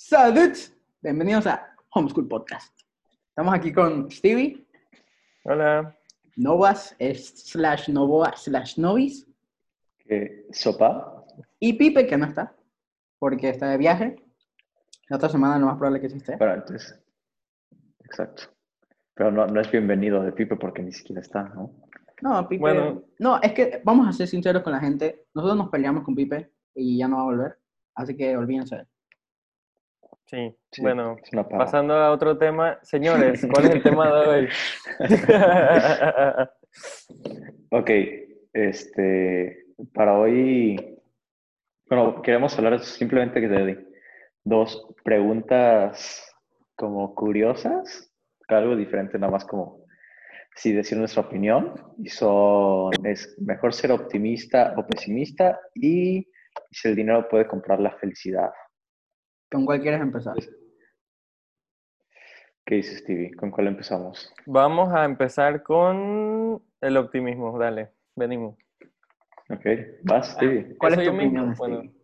Salud, bienvenidos a Homeschool Podcast. Estamos aquí con Stevie, Hola. Novas es slash Novoa slash Novis Eh, ¿Sopa? y Pipe que no está porque está de viaje. La otra semana lo más probable que sí esté. Pero antes. Exacto. Pero no, no es bienvenido de Pipe porque ni siquiera está, ¿no? No, Pipe. Bueno. No, es que vamos a ser sinceros con la gente. Nosotros nos peleamos con Pipe y ya no va a volver. Así que olvídense. de él. Sí, Sí, bueno, pasando a otro tema. Señores, ¿cuál es el tema de hoy? Ok, este, para hoy, bueno, queremos hablar simplemente de dos preguntas como curiosas, algo diferente, nada más como si decir nuestra opinión, y son, es mejor ser optimista o pesimista, y si el dinero puede comprar la felicidad. ¿Con cuál quieres empezar? ¿Qué dice Stevie? ¿Con cuál empezamos? Vamos a empezar con el optimismo. Dale, venimos. Ok, vas, Stevie. ¿Cuál Eso es tu yo mismo, opinión, bueno. Stevie?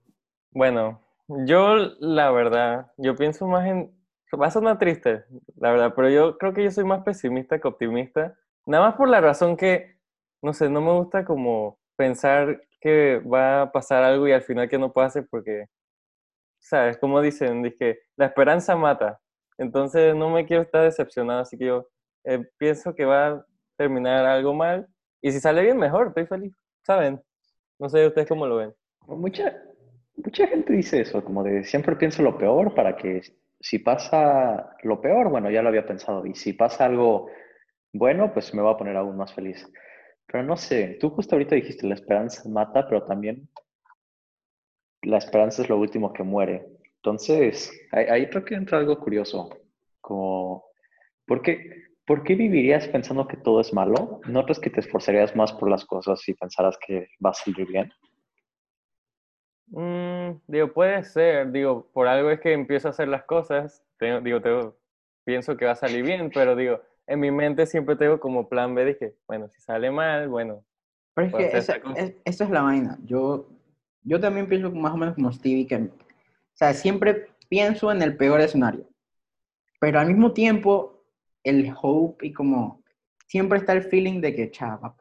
Bueno, yo la verdad, yo pienso más en... Va a sonar triste, la verdad, pero yo creo que yo soy más pesimista que optimista. Nada más por la razón que, no sé, no me gusta como pensar que va a pasar algo y al final que no pase porque, ¿sabes? Como dicen, que la esperanza mata. Entonces no me quiero estar decepcionado, así que yo eh, pienso que va a terminar algo mal y si sale bien, mejor, estoy feliz, ¿saben? No sé ustedes cómo lo ven. Mucha, mucha gente dice eso, como de siempre pienso lo peor para que si pasa lo peor, bueno, ya lo había pensado, y si pasa algo bueno, pues me va a poner aún más feliz. Pero no sé, tú justo ahorita dijiste la esperanza mata, pero también la esperanza es lo último que muere. Entonces, ahí, ahí creo que entra algo curioso, como, ¿por qué, ¿por qué vivirías pensando que todo es malo? ¿No crees que te esforzarías más por las cosas si pensaras que va a salir bien? Mm, digo, puede ser, digo, por algo es que empiezo a hacer las cosas, tengo- digo, tengo- pienso que va a salir bien, pero digo, en mi mente siempre tengo como plan B de que, bueno, si sale mal, bueno, Pero es que esa, esa cosa. es- esa es la vaina. Yo, yo también pienso más o menos como Stevie, que, o sea, siempre pienso en el peor escenario. Pero al mismo tiempo, el hope y como, siempre está el feeling de que, chava,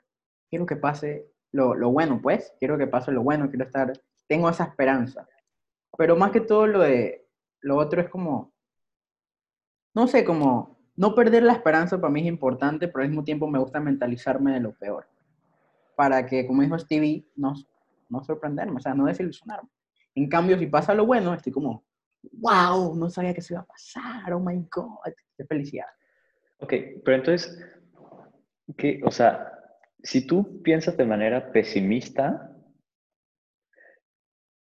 quiero que pase lo, lo bueno, pues, quiero que pase lo bueno, quiero estar, tengo esa esperanza. Pero más que todo lo de, lo otro es como, no sé, como, no perder la esperanza para mí es importante, pero al mismo tiempo me gusta mentalizarme de lo peor para que, como dijo Stevie, no, no sorprenderme, o sea, no desilusionarme. En cambio, si pasa lo bueno, estoy como, wow, no sabía que se iba a pasar, oh my god, qué felicidad. Ok, pero entonces, ¿qué? O sea, si tú piensas de manera pesimista,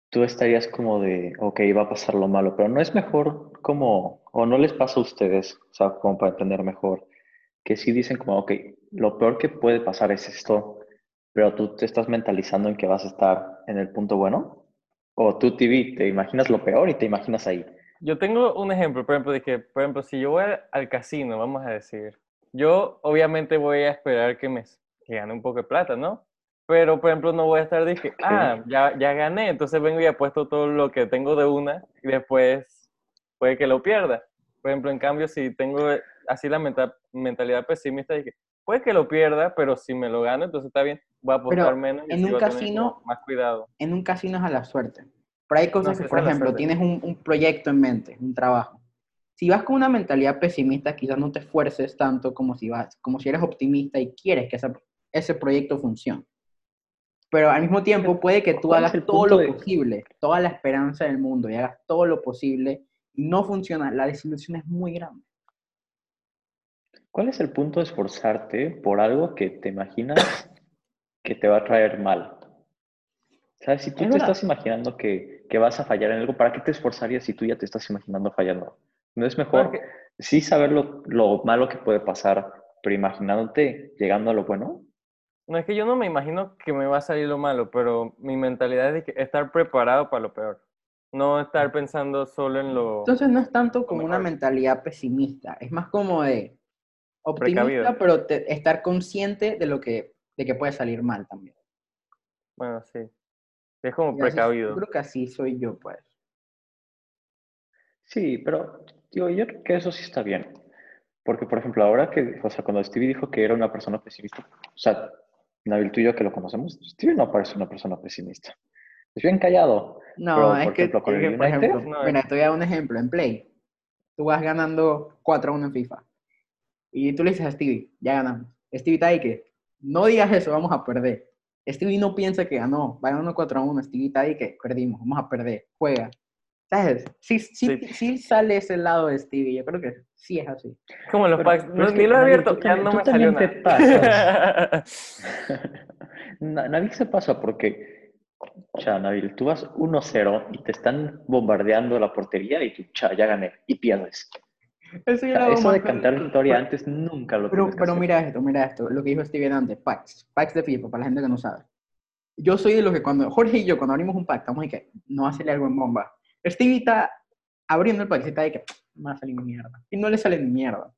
tú estarías como de, ok, va a pasar lo malo, pero no es mejor como, o no les pasa a ustedes, o sea, como para entender mejor, que si dicen como, ok, lo peor que puede pasar es esto, pero tú te estás mentalizando en que vas a estar en el punto bueno, o tú, TV, te imaginas lo peor y te imaginas ahí. Yo tengo un ejemplo, por ejemplo, de que, por ejemplo, si yo voy al, al casino, vamos a decir, yo obviamente voy a esperar que me que gane un poco de plata, ¿no? Pero, por ejemplo, no voy a estar de que, ah, ya, ya gané, entonces vengo y apuesto todo lo que tengo de una y después puede que lo pierda. Por ejemplo, en cambio, si tengo así la menta- mentalidad pesimista de que puede que lo pierda, pero si me lo gano, entonces está bien, voy a apostar Pero menos y en un casino- más cuidado. En un casino es a la suerte. Pero hay cosas No, que, por ejemplo, tienes un, un proyecto en mente, un trabajo. Si vas con una mentalidad pesimista, quizás no te esfuerces tanto como si vas, como si eres optimista y quieres que esa- ese proyecto funcione. Pero al mismo tiempo puede que tú ¿Cuál es hagas todo lo de- posible, toda la esperanza del mundo y hagas todo lo posible y no funciona. La desilusión es muy grande. ¿Cuál es el punto de esforzarte por algo que te imaginas que te va a traer mal? ¿Sabes? Si tú Es te verdad. estás imaginando que, que vas a fallar en algo, ¿para qué te esforzarías si tú ya te estás imaginando fallando? ¿No es mejor Porque- sí saber lo, lo malo que puede pasar, pero imaginándote llegando a lo bueno? No es que yo no me imagino que me va a salir lo malo, pero mi mentalidad es de que estar preparado para lo peor. No estar pensando solo en lo Entonces no es tanto como una mejor. mentalidad pesimista, es más como de optimista, Precavido. pero te- estar consciente de lo que, de que puede salir mal también. Bueno, sí. Es como Y así- precavido. yo creo que así soy yo, pues. Sí, pero digo, yo creo que eso sí está bien. Porque, por ejemplo, ahora que, o sea, cuando Stevie dijo que era una persona pesimista, o sea, Nabil, tú y yo que lo conocemos, Stevie no parece una persona pesimista. Es bien callado. No, Pero, es por que, ejemplo, con es el que, por United, ejemplo, no, mira, te voy a dar un ejemplo. En Play, tú vas ganando 4 a 1 en FIFA. Y tú le dices a Stevie, ya ganamos. Stevie está ahí que, no digas eso, vamos a perder. Stevie no piensa que ganó, va ganando 4 a 1. Stevie está ahí que perdimos, vamos a perder, juega. ¿Sabes? Sí, sí, Sí. sí sale ese lado de Stevie, yo creo que sí es así. Como los Pero- packs. pero No, es ni lo he abierto, tú ya también- no tú me salió también te nada. Na- Nabil se pasa porque, cha, Nabil, tú vas 1-0 y te están bombardeando la portería y tú, cha, ya gané y pierdes. Eso, O sea, lo eso de cantar victoria pero- antes nunca lo Pero, pero mira esto, mira esto, lo que dijo Steven antes, packs, packs de FIFA, para la gente que no sabe. Yo soy de los que cuando, Jorge y yo, cuando abrimos un pack, estamos de que no salir algo en bomba. Stevie está abriendo el pack y está de que no va a salir ni mierda. Y no le sale ni mierda.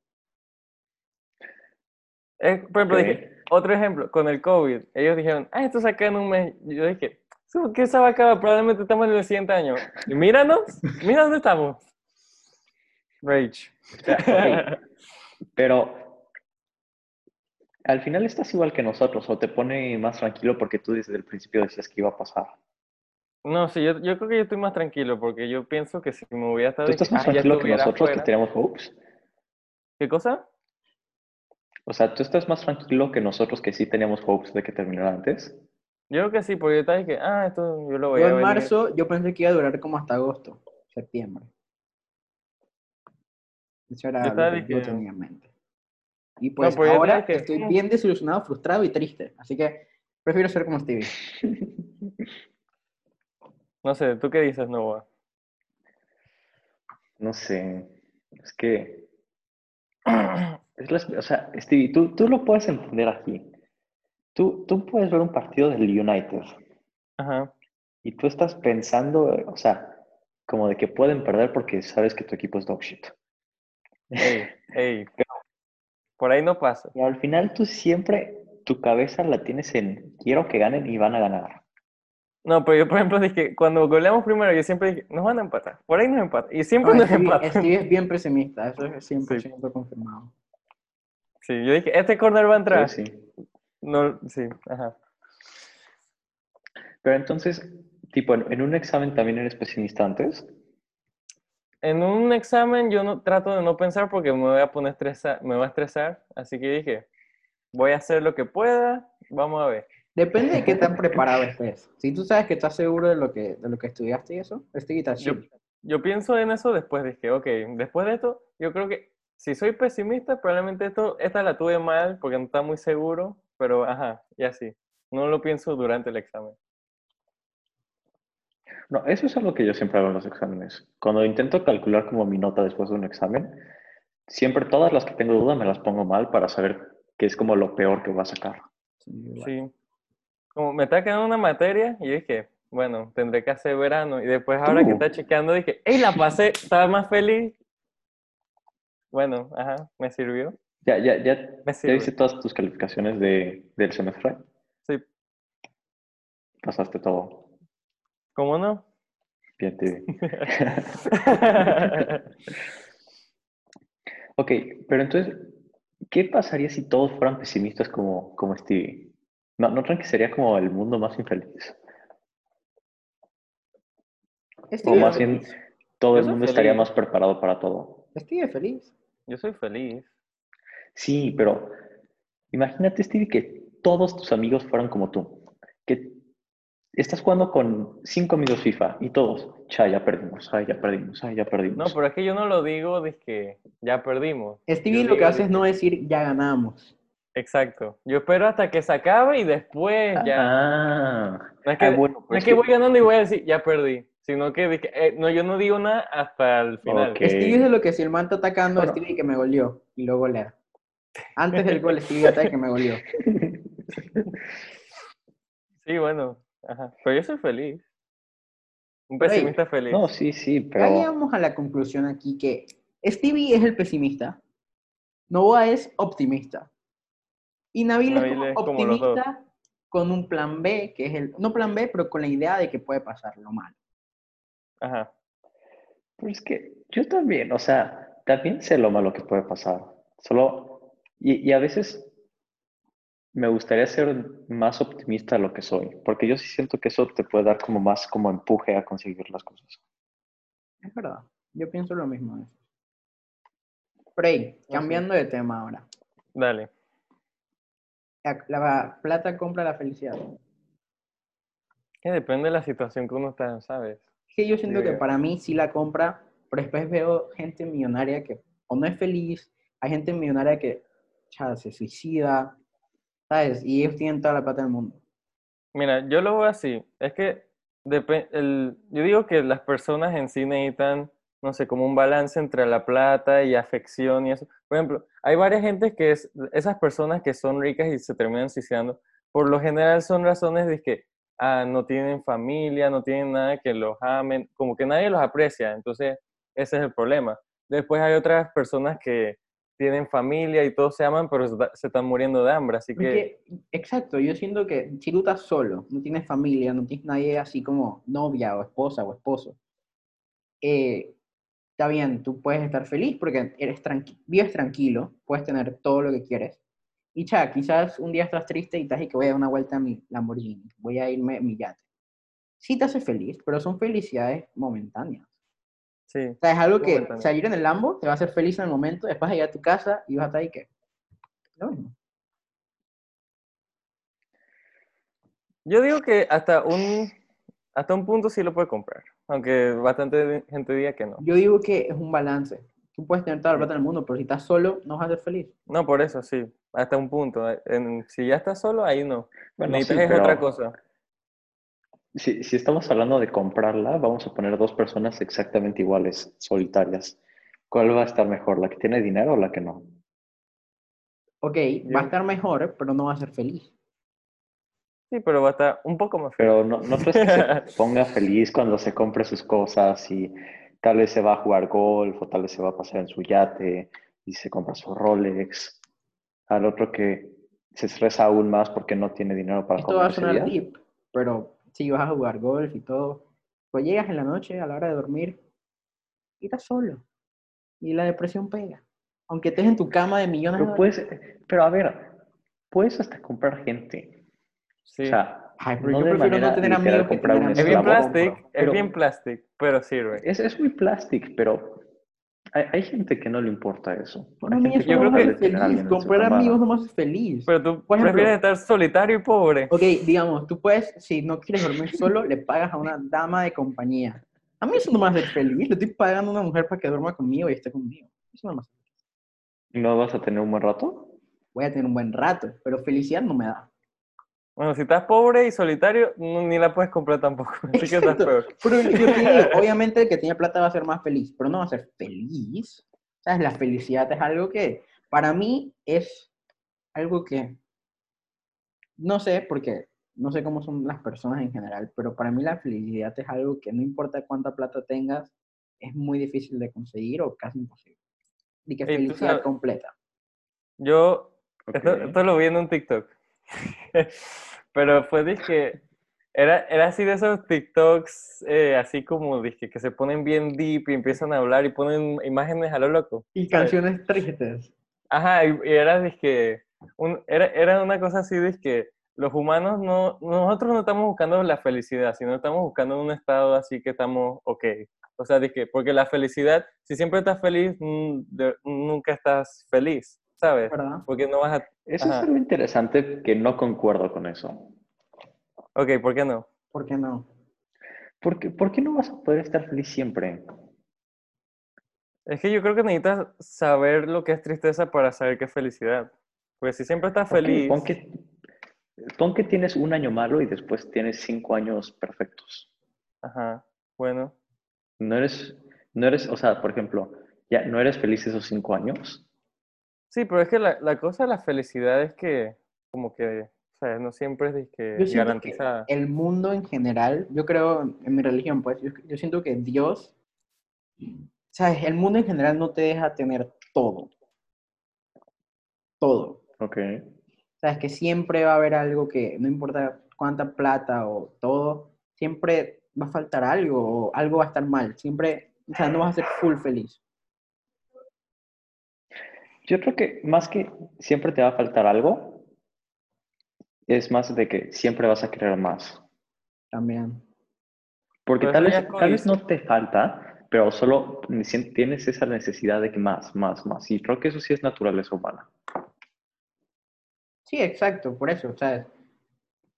Eh, por ejemplo, dije, otro ejemplo, con el COVID, ellos dijeron, ah, esto saca en un mes. Yo dije, "¿Eso ¿qué se va a acabar? Probablemente estamos en el siguiente año. Y míranos, mira dónde estamos. Rage. Pero al final estás igual que nosotros o te pone más tranquilo porque tú desde el principio decías que iba a pasar. No, sí, yo, yo creo que yo estoy más tranquilo porque yo pienso que si me hubiera estado... ¿Tú estás más "Ah, tranquilo que nosotros que afuera". teníamos hopes? ¿Qué cosa? O sea, ¿tú estás más tranquilo que nosotros que sí teníamos hopes de que terminara antes? Yo creo que sí, porque yo estaba que, ah, esto yo lo voy Yo a en venir. marzo, yo pensé que iba a durar como hasta agosto, septiembre. Eso era lo que yo tenía en mente. Y pues yo ahora que- estoy bien desilusionado, frustrado y triste. Así que prefiero ser como Stevie. No sé, ¿tú qué dices, Noah? No sé, es que... Es la- o sea, Stevie, tú, tú lo puedes entender aquí. Tú, tú puedes ver un partido del United Ajá. y tú estás pensando, o sea, como de que pueden perder porque sabes que tu equipo es dog shit. Ey, ey. Por ahí no pasa. Pero al final tú siempre, tu cabeza la tienes en quiero que ganen y van a ganar. No, pero yo, por ejemplo, dije, cuando goleamos primero, yo siempre dije, nos van a empatar. Por ahí nos empatan. Y siempre No, nos empatan. Stevie es bien pesimista, eso es 100% confirmado. Sí, yo dije, este corner va a entrar. Sí, sí. No, sí, ajá. Pero entonces, tipo, en, en un examen también eres pesimista antes. En un examen yo no trato de no pensar porque me voy a poner estresar, me va a estresar. Así que dije, voy a hacer lo que pueda, vamos a ver. Depende de qué tan preparado estés. Si tú sabes que estás seguro de lo que, de lo que estudiaste y eso, está Yo, yo pienso en eso después, dije, ok, después de esto, yo creo que si soy pesimista, probablemente esto, esta la tuve mal porque no estaba muy seguro, pero ajá, y así. No lo pienso durante el examen. No, eso es algo que yo siempre hago en los exámenes. Cuando intento calcular como mi nota después de un examen, siempre todas las que tengo duda me las pongo mal para saber qué es como lo peor que voy a sacar. Sí. Como me está quedando una materia y dije, bueno, tendré que hacer verano. Y después ahora que Tú. está chequeando dije, ¡ey, la pasé! Estaba más feliz. Bueno, ajá, me sirvió. ¿Ya, ya, ya, Me ya sirve. viste todas tus calificaciones de, del semestre? Sí. Pasaste todo. ¿Cómo no? Bien, te vi. Ok, pero entonces, ¿qué pasaría si todos fueran pesimistas como, como Stevie? ¿No, ¿No creen que sería como el mundo más infeliz? O más bien, todo el mundo estaría más preparado para todo. Stevie feliz. Yo soy feliz. Sí, pero imagínate, Stevie, que todos tus amigos fueran como tú. Estás jugando con cinco amigos FIFA y todos, cha, ya perdimos, ay, ya perdimos, ay, ya perdimos. No, pero es que yo no lo digo de que ya perdimos. Stevie Yo lo que hace es no decir ya ganamos. Exacto. Yo espero hasta que se acabe y después ya. Ah, No es que, ah, bueno, no pues es que que- voy ganando y voy a decir, ya perdí. Sino que, dije, eh, no, yo no digo nada hasta el final. Ok. Stevie es lo que si el man está atacando, Bueno. Stevie que me goleó y lo golea. Antes del gol, Stevie ataca que me goleó. Sí, bueno. Ajá. Pero yo soy feliz. Un pesimista feliz. No, sí, sí, Ya pero llegamos a la conclusión aquí que Stevie es el pesimista, Noah es optimista y Nabil, Nabil es, como es optimista con un plan B, que es el, no plan B, pero con la idea de que puede pasar lo malo. Ajá. Pero es que yo también, o sea, también sé lo malo que puede pasar. Solo, y, y a veces me gustaría ser más optimista de lo que soy, porque yo sí siento que eso te puede dar como más como empuje a conseguir las cosas. Es verdad, yo pienso lo mismo. Frey, cambiando de tema ahora. Dale. La, la plata compra la felicidad. Que depende de la situación que uno está, ¿sabes? Sí, yo siento que para mí sí la compra, pero después veo gente millonaria que o no es feliz, hay gente millonaria que cha, se suicida, ¿sabes? Y ellos tienen toda la plata del mundo. Mira, yo lo veo así. Es que el, yo digo que las personas en sí necesitan, no sé, como un balance entre la plata y afección y eso. Por ejemplo, hay varias gente que es, esas personas que son ricas y se terminan suicidando, por lo general son razones de que ah, no tienen familia, no tienen nada que los amen, como que nadie los aprecia. Entonces, ese es el problema. Después hay otras personas que tienen familia y todos se aman, pero se, están muriendo de hambre. Así que, Porque, exacto, yo siento que si tú estás solo, no tienes familia, no tienes nadie así como novia o esposa o esposo, eh, está bien, tú puedes estar feliz porque eres tranqui- vives tranquilo, puedes tener todo lo que quieres. Y cha, quizás un día estás triste y estás y que voy a dar una vuelta a mi Lamborghini, voy a irme a mi yate. Sí te hace feliz, pero son felicidades momentáneas. Sí. O sea, es algo que salir en el Lambo te va a hacer feliz en el momento, después vas a ir a tu casa y vas a estar ahí que... Lo mismo. Yo digo que hasta un, hasta un punto sí lo puede comprar, aunque bastante gente diga que no. Yo digo que es un balance. Tú puedes tener toda la plata del mundo, pero si estás solo, no vas a ser feliz. No, por eso sí, hasta un punto. En- si ya estás solo, ahí no. Bueno, Necesitas sí, es otra pero- cosa. Si, si estamos hablando de comprarla, vamos a poner dos personas exactamente iguales, solitarias. ¿Cuál va a estar mejor, la que tiene dinero o la que no? Ok, va a estar mejor, pero no va a ser feliz. Sí, pero va a estar un poco más feo. Pero no, no crees que se ponga feliz cuando se compre sus cosas y tal vez se va a jugar golf o tal vez se va a pasar en su yate y se compra su Rolex. Al otro que se estresa aún más porque no tiene dinero para Esto va a sonar deep, pero si vas a jugar golf y todo, pues llegas en la noche a la hora de dormir y estás solo. Y la depresión pega. Aunque estés en tu cama de millones de Pero dólares. puedes, pero a ver, puedes hasta comprar gente. Sí. O sea, Ay, pero no yo de prefiero no tener amigos que comprar tener un es bien plastic, es pero- bien plastic, pero sirve. Es, es muy plástico, pero hay, hay gente que no le importa eso. Bueno, Hay a mí gente eso yo no creo me que- hace feliz. Comprar amigos no me hace feliz. Pero tú Por ejemplo- prefieres estar solitario y pobre. Ok, digamos, tú puedes, si no quieres dormir solo, le pagas a una dama de compañía. A mí eso no me hace feliz. Le estoy pagando a una mujer para que duerma conmigo y esté conmigo. Eso no me hace feliz. ¿No vas a tener un buen rato? Voy a tener un buen rato, pero felicidad no me da. Bueno, si estás pobre y solitario, ni la puedes comprar tampoco. Así que estás peor. Pero yo obviamente el que tiene plata va a ser más feliz, pero no va a ser feliz. ¿Sabes? La felicidad es algo que, para mí, es algo que, no sé, porque no sé cómo son las personas en general, pero para mí la felicidad es algo que no importa cuánta plata tengas, es muy difícil de conseguir o casi imposible. Y que felicidad completa. Yo Esto, Ok. esto lo vi en un TikTok. Pero fue dizque. Era, era así de esos TikToks, eh, así como dizque, que se ponen bien deep y empiezan a hablar y ponen imágenes a lo loco. Y ¿sabes? canciones tristes. Ajá, y, y era dizque. Un, era, era una cosa así dizque. Los humanos no. Nosotros no estamos buscando la felicidad, sino estamos buscando un estado así que estamos ok. O sea, dizque, porque la felicidad, si siempre estás feliz, mm, nunca estás feliz, ¿sabes? ¿Verdad? Porque no vas a Eso Ajá. es algo interesante que no concuerdo con eso. Ok, ¿por qué no? ¿Por qué no? ¿Por qué, por qué no vas a poder estar feliz siempre? Es que yo creo que necesitas saber lo que es tristeza para saber qué es felicidad. Porque si siempre estás feliz, pon, que, pon que tienes un año malo y después tienes cinco años perfectos. ajá, bueno, No eres, no eres, o sea, por ejemplo, ya no eres feliz esos cinco años. Sí, pero es que la, la cosa de la felicidad es que, como que, o sea, no siempre es que siento que garantizada. el mundo en general, yo creo en mi religión, pues, yo, yo siento que Dios, sabes, el mundo en general no te deja tener todo. Todo. Ok. Sabes que siempre va a haber algo que, no importa cuánta plata o todo, siempre va a faltar algo o algo va a estar mal. Siempre o sea, no vas a ser full feliz. Yo creo que más que siempre te va a faltar algo, es más de que siempre vas a querer más. También. Porque Pero tal vez, tal vez no te falta, pero solo tienes esa necesidad de que más, más, más. Y creo que eso sí es naturaleza humana. Sí, exacto, por eso, sea,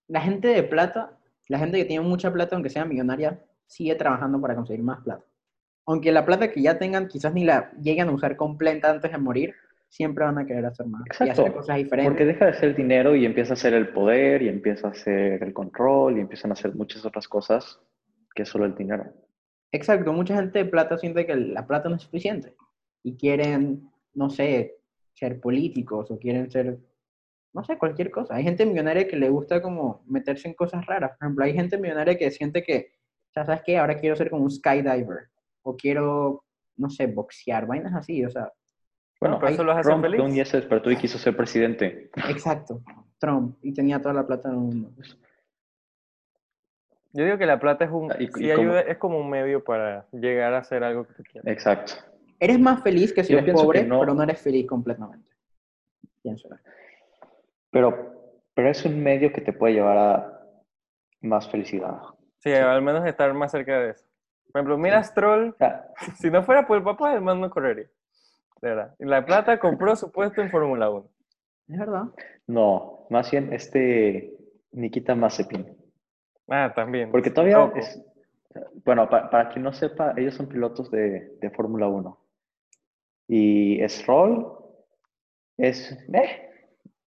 la gente de plata, la gente que tiene mucha plata, aunque sea millonaria, sigue trabajando para conseguir más plata. Aunque la plata que ya tengan quizás ni la lleguen a usar completa antes de morir, siempre van a querer hacer más y hacer Exacto, cosas diferentes. Porque deja de ser dinero y empieza a ser el poder y empieza a ser el control y empiezan a hacer muchas otras cosas que solo el dinero. Exacto, mucha gente de plata siente que la plata no es suficiente y quieren, no sé, ser políticos o quieren ser, no sé, cualquier cosa. Hay gente millonaria que le gusta como meterse en cosas raras. Por ejemplo, hay gente millonaria que siente que, o sea, ¿sabes qué? Ahora quiero ser como un skydiver o quiero, no sé, boxear, vainas así, o sea, Bueno, pero eso los hace Trump feliz. un día se despertó y quiso ser presidente. exacto, Trump, y tenía toda la plata del mundo. Yo digo que la plata es un, Ah, y- sí y como- ayuda, es como un medio para llegar a hacer algo que tú quieres. Exacto. Eres más feliz que si Yo eres pobre, no. pero no eres feliz completamente. Pienso. Pero, pero es un medio que te puede llevar a más felicidad. Sí, al menos estar más cerca de eso. Por ejemplo, mira Stroll, sea, si no fuera por el papá, el man no correría. De verdad. Y la plata compró su puesto en Fórmula 1. Es verdad. no, más bien este Nikita Mazepin. Ah, también. Porque todavía Loco. es, bueno, pa- para quien no sepa, ellos son pilotos de, de Fórmula 1. Y Stroll es eh,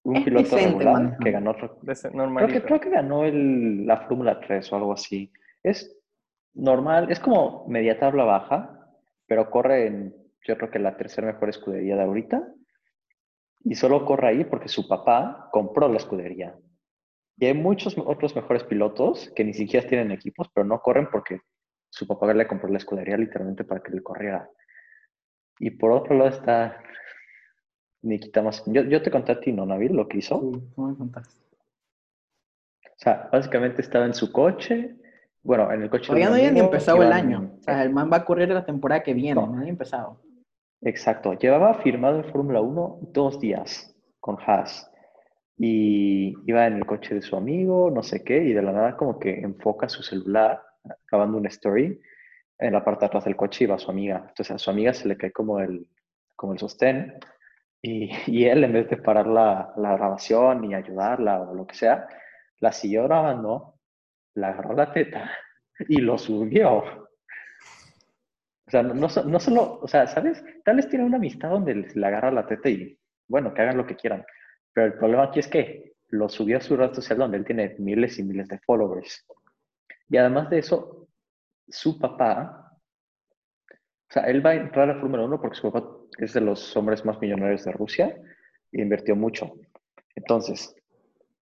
un Es piloto decente regular que ganó, creo que, creo que ganó el, la Fórmula 3 o algo así. Es normal, es como media tabla baja, pero corre en, yo creo que la tercera mejor escudería de ahorita. Y solo corre ahí porque su papá compró la escudería. Y hay muchos otros mejores pilotos que ni siquiera tienen equipos, pero no corren porque su papá le compró la escudería literalmente para que le corriera. Y por otro lado está Nikita más. Yo, yo te conté a ti, ¿no, Nabil? Lo que hizo. Sí, me contaste. O sea, básicamente estaba en su coche, bueno, en el coche de Todavía no había ni empezado el año. O sea, el man va a correr la temporada que viene, No. no, había empezado. Exacto, llevaba firmado en Fórmula 1 dos días con Haas y iba en el coche de su amigo, no sé qué, y de la nada como que enfoca su celular, acabando una story, en la parte de atrás del coche iba su amiga. Entonces a su amiga se le cae como el, como el sostén y, y él en vez de parar la, la grabación y ayudarla o lo que sea, la siguió grabando, la agarró la teta y lo subió. O sea, no, no, so- no solo, o sea, ¿sabes? Tal vez tiene una amistad donde les- le agarra la teta y, bueno, que hagan lo que quieran. Pero el problema aquí es que lo subió a su red social donde él tiene miles y miles de followers. Y además de eso, su papá, o sea, él va a entrar a Fórmula 1 porque su papá es de los hombres más millonarios de Rusia e invirtió mucho. Entonces,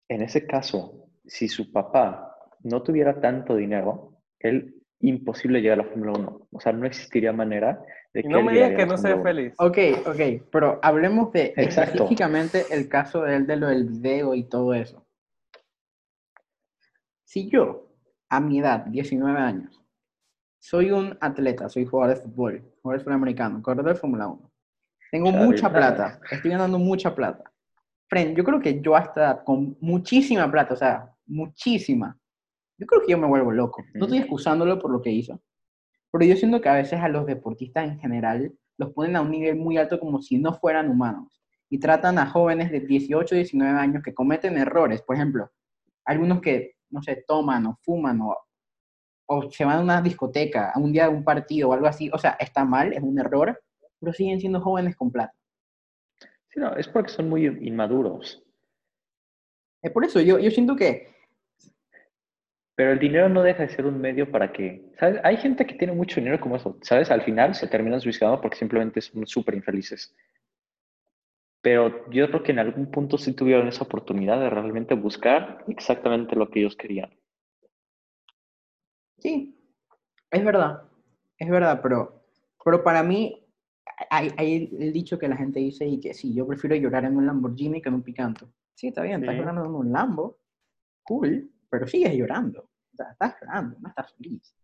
en ese caso, si su papá no tuviera tanto dinero, él imposible llegar a la Fórmula 1. O sea, no existiría manera de Y que no me digas que no sea Fórmula 1. feliz. Ok, ok, pero hablemos de Exacto. específicamente el caso de él, de lo del video y todo eso. Si yo, a mi edad, 19 años, soy un atleta, soy jugador de fútbol, jugador de fútbol americano, corredor de Fórmula 1, tengo mucha plata, estoy ganando mucha plata. Friend, yo creo que yo hasta con muchísima plata, o sea, muchísima, yo creo que yo me vuelvo loco. No estoy excusándolo por lo que hizo, pero yo siento que a veces a los deportistas en general los ponen a un nivel muy alto como si no fueran humanos y tratan a jóvenes de 18, 19 años que cometen errores. Por ejemplo, algunos que, no sé, toman o fuman o, o se van a una discoteca a un día de un partido o algo así. O sea, está mal, es un error, pero siguen siendo jóvenes con plata. Sí, no, es porque son muy inmaduros. Es por eso, yo, yo siento que, Pero el dinero no deja de ser un medio para que, ¿sabes? Hay gente que tiene mucho dinero como eso, ¿sabes? Al final se terminan suicidando porque simplemente son súper infelices. Pero yo creo que en algún punto sí tuvieron esa oportunidad de realmente buscar exactamente lo que ellos querían. sí, es verdad, es verdad, pero, pero para mí hay, hay el dicho que la gente dice y que sí, yo prefiero llorar en un Lamborghini que en un Picanto. Sí, está bien, estás Sí. llorando en un Lambo, cool, pero sigues llorando. O sea, estás llorando, no estás feliz.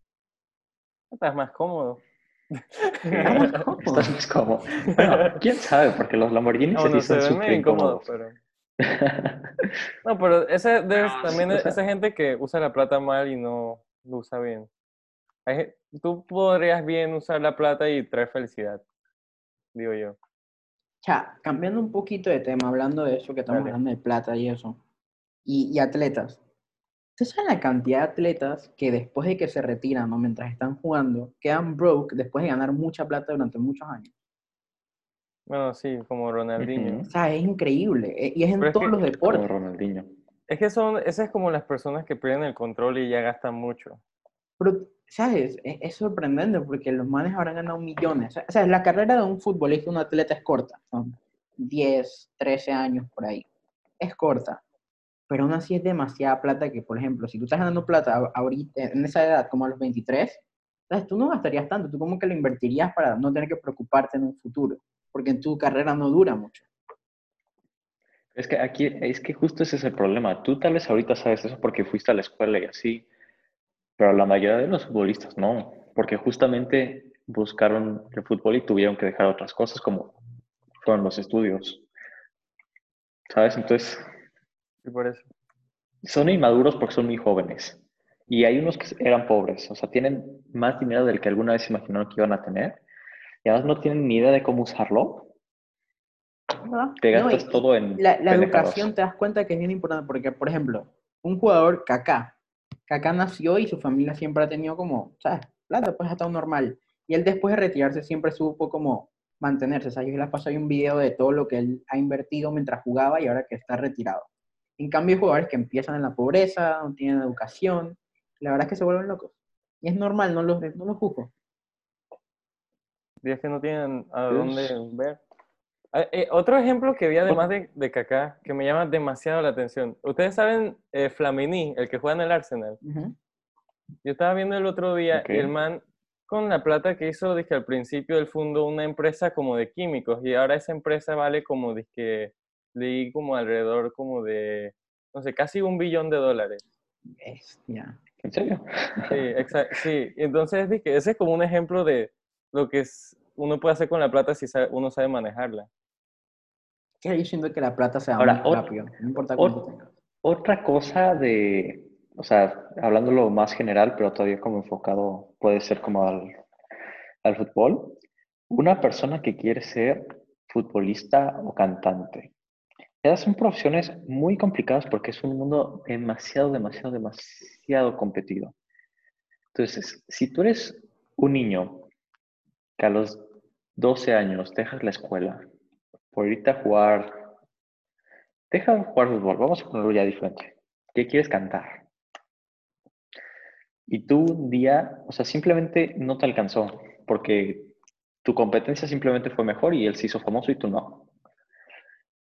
Estás más cómodo. ¿Cómo? Entonces, como, bueno, quién sabe, porque los Lamborghinis No, sí no, se son súper incómodos. pero... No, pero ese No, sí, también o es sea- esa gente que usa la plata mal y no lo usa bien. Tú podrías bien usar la plata y traer felicidad, digo yo. Ya, cambiando un poquito de tema, hablando de eso que estamos Dale. hablando de plata y eso, y, y atletas. ¿Ustedes saben la cantidad de atletas que después de que se retiran o mientras están jugando, quedan broke después de ganar mucha plata durante muchos años? Bueno, sí, como Ronaldinho. O sea, es increíble. eh, Y es en Pero es todos que- los Como deportes. Ronaldinho. Es que son, esas es como las personas que pierden el control y ya gastan mucho. Pero, ¿sabes? Es, es sorprendente porque los manes habrán ganado millones. O sea, la carrera de un futbolista, un atleta es corta. Son 10, 13 años por ahí. Es corta. Pero aún así es demasiada plata que, por ejemplo, si tú estás ganando plata ahorita, en esa edad, como a los 23, ¿sabes? tú no gastarías tanto. Tú como que lo invertirías para no tener que preocuparte en un futuro. Porque en tu carrera no dura mucho. Es que aquí, es que justo ese es el problema. Tú tal vez ahorita sabes eso porque fuiste a la escuela y así, pero la mayoría de los futbolistas no, porque justamente buscaron el fútbol y tuvieron que dejar otras cosas como fueron los estudios. ¿Sabes? Entonces, Y por eso. son inmaduros porque son muy jóvenes. Y hay unos que eran pobres, o sea, tienen más dinero del que alguna vez imaginaron que iban a tener, y además no tienen ni idea de cómo usarlo. Te No, gastas y- todo en la, la educación te das cuenta que es bien importante porque, por ejemplo, un jugador, Kaká, Kaká nació y su familia siempre ha tenido como, ¿sabes? Plata, pues ha estado normal. Y él después de retirarse siempre supo como mantenerse. O sea, yo les paso ahí un video de todo lo que él ha invertido mientras jugaba y ahora que está retirado. En cambio, hay jugadores que empiezan en la pobreza, no tienen educación, la verdad es que se vuelven locos. Y es normal, no los, no los juzgo. Y es que no tienen a dónde ver. Ah, eh, otro ejemplo que vi además de, de Kaká, que me llama demasiado la atención. Ustedes saben eh, Flamini, el que juega en el Arsenal. Ujú. Yo estaba viendo el otro día y el man con la plata que hizo, dije al principio él fundó una empresa como de químicos y ahora esa empresa vale como, dije, leí como alrededor como de, no sé, casi un billón de dólares. Bestia. ¿En serio? Sí, exa- sí. Entonces dije, ese es como un ejemplo de lo que es, uno puede hacer con la plata si sabe- uno sabe manejarla. Yo siento que la plata se Ahora, muy ot- rápido, no importa cuánto. Otra cosa de, o sea, hablándolo más general, pero todavía como enfocado, puede ser como al, al fútbol. Una persona que quiere ser futbolista o cantante. Esas son profesiones muy complicadas porque es un mundo demasiado, demasiado, demasiado competido. Entonces, si tú eres un niño que a los 12 años dejas la escuela por irte a jugar, deja de jugar fútbol, vamos a ponerlo ya diferente. ¿Qué quieres cantar? Y tú un día, o sea, simplemente no te alcanzó porque tu competencia simplemente fue mejor y él se hizo famoso y tú no.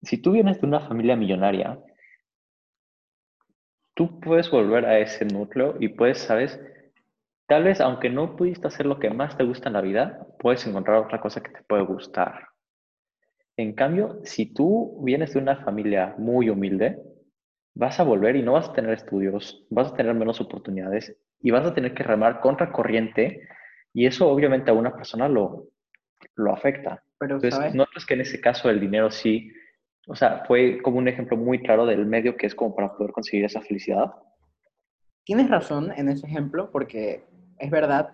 Si tú vienes de una familia millonaria, tú puedes volver a ese núcleo y puedes, ¿sabes? Tal vez, aunque no pudiste hacer lo que más te gusta en la vida, puedes encontrar otra cosa que te puede gustar. En cambio, si tú vienes de una familia muy humilde, vas a volver y no vas a tener estudios, vas a tener menos oportunidades y vas a tener que remar contra corriente y eso obviamente a una persona lo, lo afecta. Pero, Entonces, ¿sabes? no es que en ese caso el dinero sí, o sea, fue como un ejemplo muy claro del medio que es como para poder conseguir esa felicidad. Tienes razón en ese ejemplo, porque es verdad.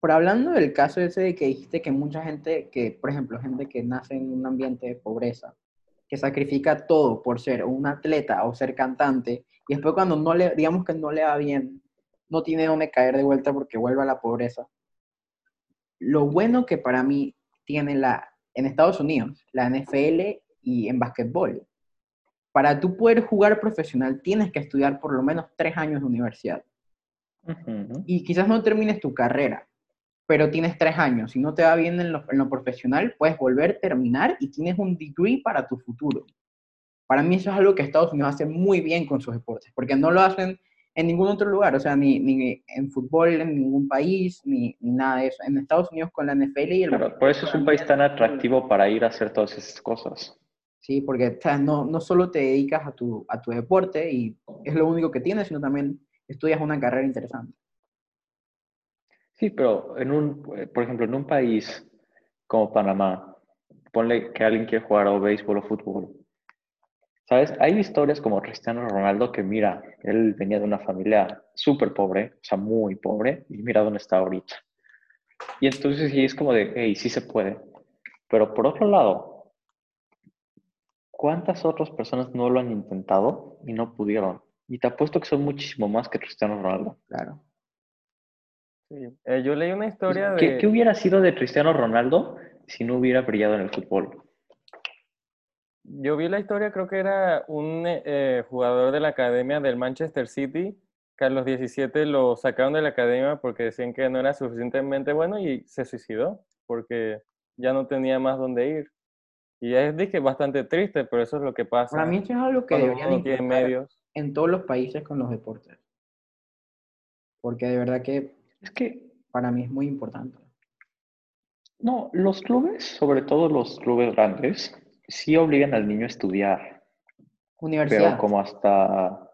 Pero hablando del caso ese de que dijiste que mucha gente, que por ejemplo, gente que nace en un ambiente de pobreza, que sacrifica todo por ser un atleta o ser cantante, y después cuando no le, digamos que no le va bien, no tiene dónde caer de vuelta porque vuelve a la pobreza. Lo bueno que para mí tiene la, en Estados Unidos, la NFL y en básquetbol, para tú poder jugar profesional tienes que estudiar por lo menos tres años de universidad. Ujú. Y quizás no termines tu carrera, pero tienes tres años. Si no te va bien en lo, en lo profesional, puedes volver, terminar y tienes un degree para tu futuro. Para mí eso es algo que Estados Unidos hace muy bien con sus deportes, porque no lo hacen en ningún otro lugar, o sea, ni, ni en fútbol en ningún país, ni, ni nada de eso. En Estados Unidos con la NFL y el por eso es un país tan atractivo para ir a hacer todas esas cosas. Sí, porque o sea, no, no solo te dedicas a tu, a tu deporte y es lo único que tienes, sino también estudias una carrera interesante. Sí, pero en un, por ejemplo, en un país como Panamá, ponle que alguien quiere jugar o béisbol o fútbol. ¿Sabes? Hay historias como Cristiano Ronaldo que mira, él venía de una familia súper pobre, o sea, muy pobre, y mira dónde está ahorita. Y entonces sí es como de, hey, sí se puede. Pero por otro lado, ¿cuántas otras personas no lo han intentado y no pudieron? Y te apuesto que son muchísimo más que Cristiano Ronaldo. Claro. Sí. Eh, yo leí una historia de... ¿Qué, ¿Qué hubiera sido de Cristiano Ronaldo si no hubiera brillado en el fútbol? Yo vi la historia, creo que era un eh, jugador de la academia del Manchester City, que a los 17 lo sacaron de la academia porque decían que no era suficientemente bueno y se suicidó porque ya no tenía más dónde ir. Y es dije, bastante triste, pero eso es lo que pasa. Para mí eso es algo que deberían medios. en todos los países con los deportes. Porque de verdad que Es que, para mí es muy importante. no, los clubes, sobre todo los clubes grandes, sí obligan al niño a estudiar, Universidad. pero como hasta...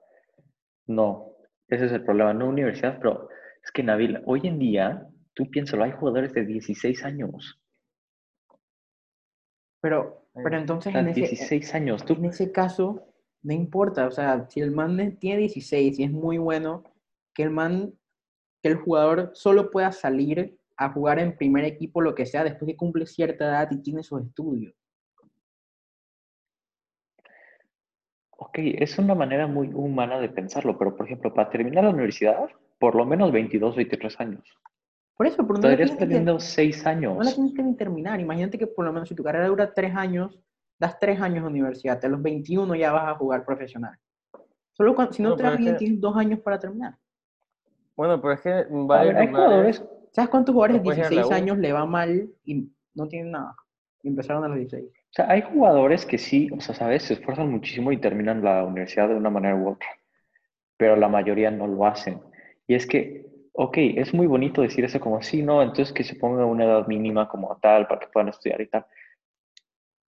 No, ese es el problema, no universidad, pero es que Nabil, hoy en día, tú piénsalo, hay jugadores de 16 años, Pero, pero entonces en ese, 16 años, tú en ese caso, no importa. O sea, si el man tiene 16 y es muy bueno, que el man, que el jugador solo pueda salir a jugar en primer equipo, lo que sea, después que cumple cierta edad y tiene sus estudios. Ok, es una manera muy humana de pensarlo, pero por ejemplo, para terminar la universidad, por lo menos 22, 23 años. Por eso, la Todavía tienes que ter- teniendo 6 no la años. tienes que terminar. Imagínate que por lo menos si tu carrera dura tres años, das tres años de universidad, a los 21 ya vas a jugar profesional. Solo cuando, si no No, te es bien, que- tienes dos años para terminar. Bueno, pero es que varios ver, hay lugares- jugadores, ¿Sabes cuántos jugadores de puedes ir a la 16 U. años le va mal y no tienen nada? Y empezaron a los 16. o sea, hay jugadores que sí, o sea, sabes, se esfuerzan muchísimo y terminan la universidad de una manera u otra, pero la mayoría no lo hacen. Y es que, ok, es muy bonito decir eso como, sí, no, entonces que se ponga una edad mínima como tal para que puedan estudiar y tal.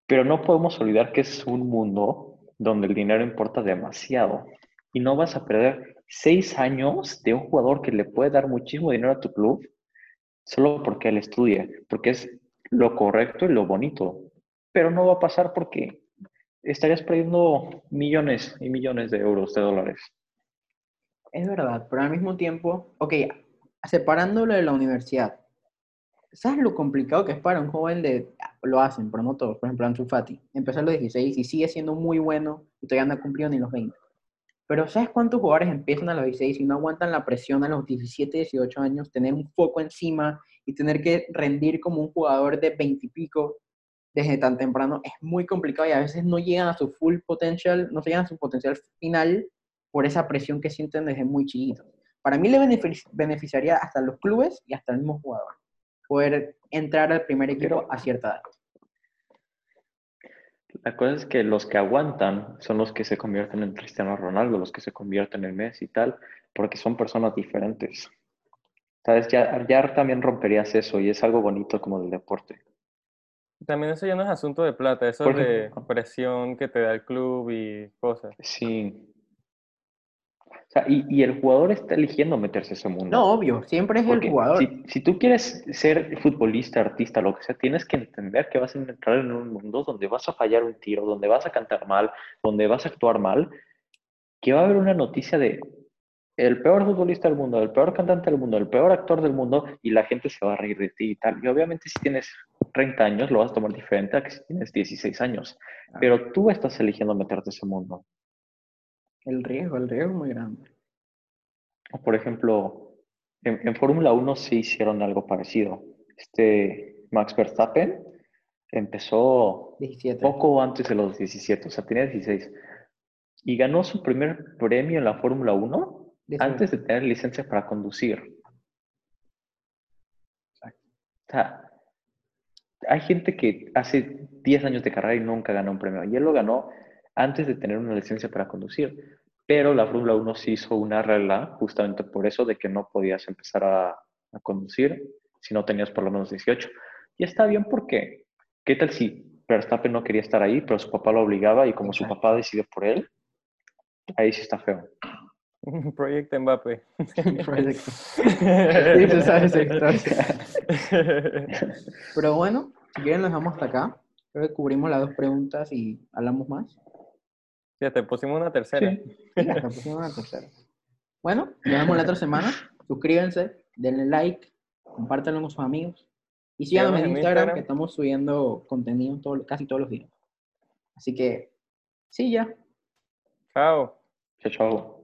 Pero no podemos olvidar que es un mundo donde el dinero importa demasiado. Y no vas a perder seis años de un jugador que le puede dar muchísimo dinero a tu club solo porque él estudie, porque es lo correcto y lo bonito. Pero no va a pasar porque estarías perdiendo millones y millones de euros, de dólares. Es verdad, pero al mismo tiempo, ok, separándolo de la universidad, ¿sabes lo complicado que es para un joven de, lo hacen, pero no todos, por ejemplo, Ansu Fati, empezó a los 16 y sigue siendo muy bueno y todavía no ha cumplido ni los 20. Pero ¿sabes cuántos jugadores empiezan a los 16 y no aguantan la presión a los 17, 18 años, tener un foco encima y tener que rendir como un jugador de 20 y pico desde tan temprano? Es muy complicado y a veces no llegan a su full potential, no llegan a su potencial final por esa presión que sienten desde muy chiquitos. Para mí le benefic- beneficiaría hasta los clubes y hasta el mismo jugador poder entrar al primer equipo Pero- a cierta edad. La cosa es que los que aguantan son los que se convierten en Cristiano Ronaldo, los que se convierten en Messi y tal, porque son personas diferentes. ¿Sabes? Ya, ya también romperías eso y es algo bonito como del deporte. También eso ya no es asunto de plata, eso es de presión que te da el club y cosas. Sí. O sea, y, y el jugador está eligiendo meterse a ese mundo. No, obvio, siempre es Porque el jugador. Si, si tú quieres ser futbolista, artista, lo que sea, tienes que entender que vas a entrar en un mundo donde vas a fallar un tiro, donde vas a cantar mal, donde vas a actuar mal, que va a haber una noticia de el peor futbolista del mundo, el peor cantante del mundo, el peor actor del mundo, y la gente se va a reír de ti y tal. Y obviamente si tienes 30 años lo vas a tomar diferente a que si tienes 16 años. Pero tú estás eligiendo meterte a ese mundo. El riesgo, el riesgo es muy grande. Por ejemplo, en, en Fórmula 1 sí hicieron algo parecido. Este Max Verstappen empezó 17. poco antes de los 17, o sea, tenía 16. Y ganó su primer premio en la Fórmula 1 18. antes de tener licencia para conducir. O sea, hay gente que hace 10 años de carrera y nunca ganó un premio. Y él lo ganó antes de tener una licencia para conducir. Pero la Fórmula 1 sí hizo una regla justamente por eso de que no podías empezar a, a conducir si no tenías por lo menos 18. Y está bien porque, ¿qué tal si Verstappen no quería estar ahí, pero su papá lo obligaba y como su papá decidió por él, ahí sí está feo. Proyecto Mbappé. Proyecto. Sí, tú sabes. Pero bueno, si quieren, nos dejamos hasta acá. Creo que cubrimos las dos preguntas y hablamos más. Ya te pusimos una tercera. Sí. Sí, hasta pusimos una tercera. Bueno, nos vemos la otra semana. Suscríbanse, denle like, compártanlo con sus amigos. Y síganos en Instagram, Instagram. que estamos subiendo contenido todo- casi todos los días. Así que, sí, ya. Chao. Chao, chao.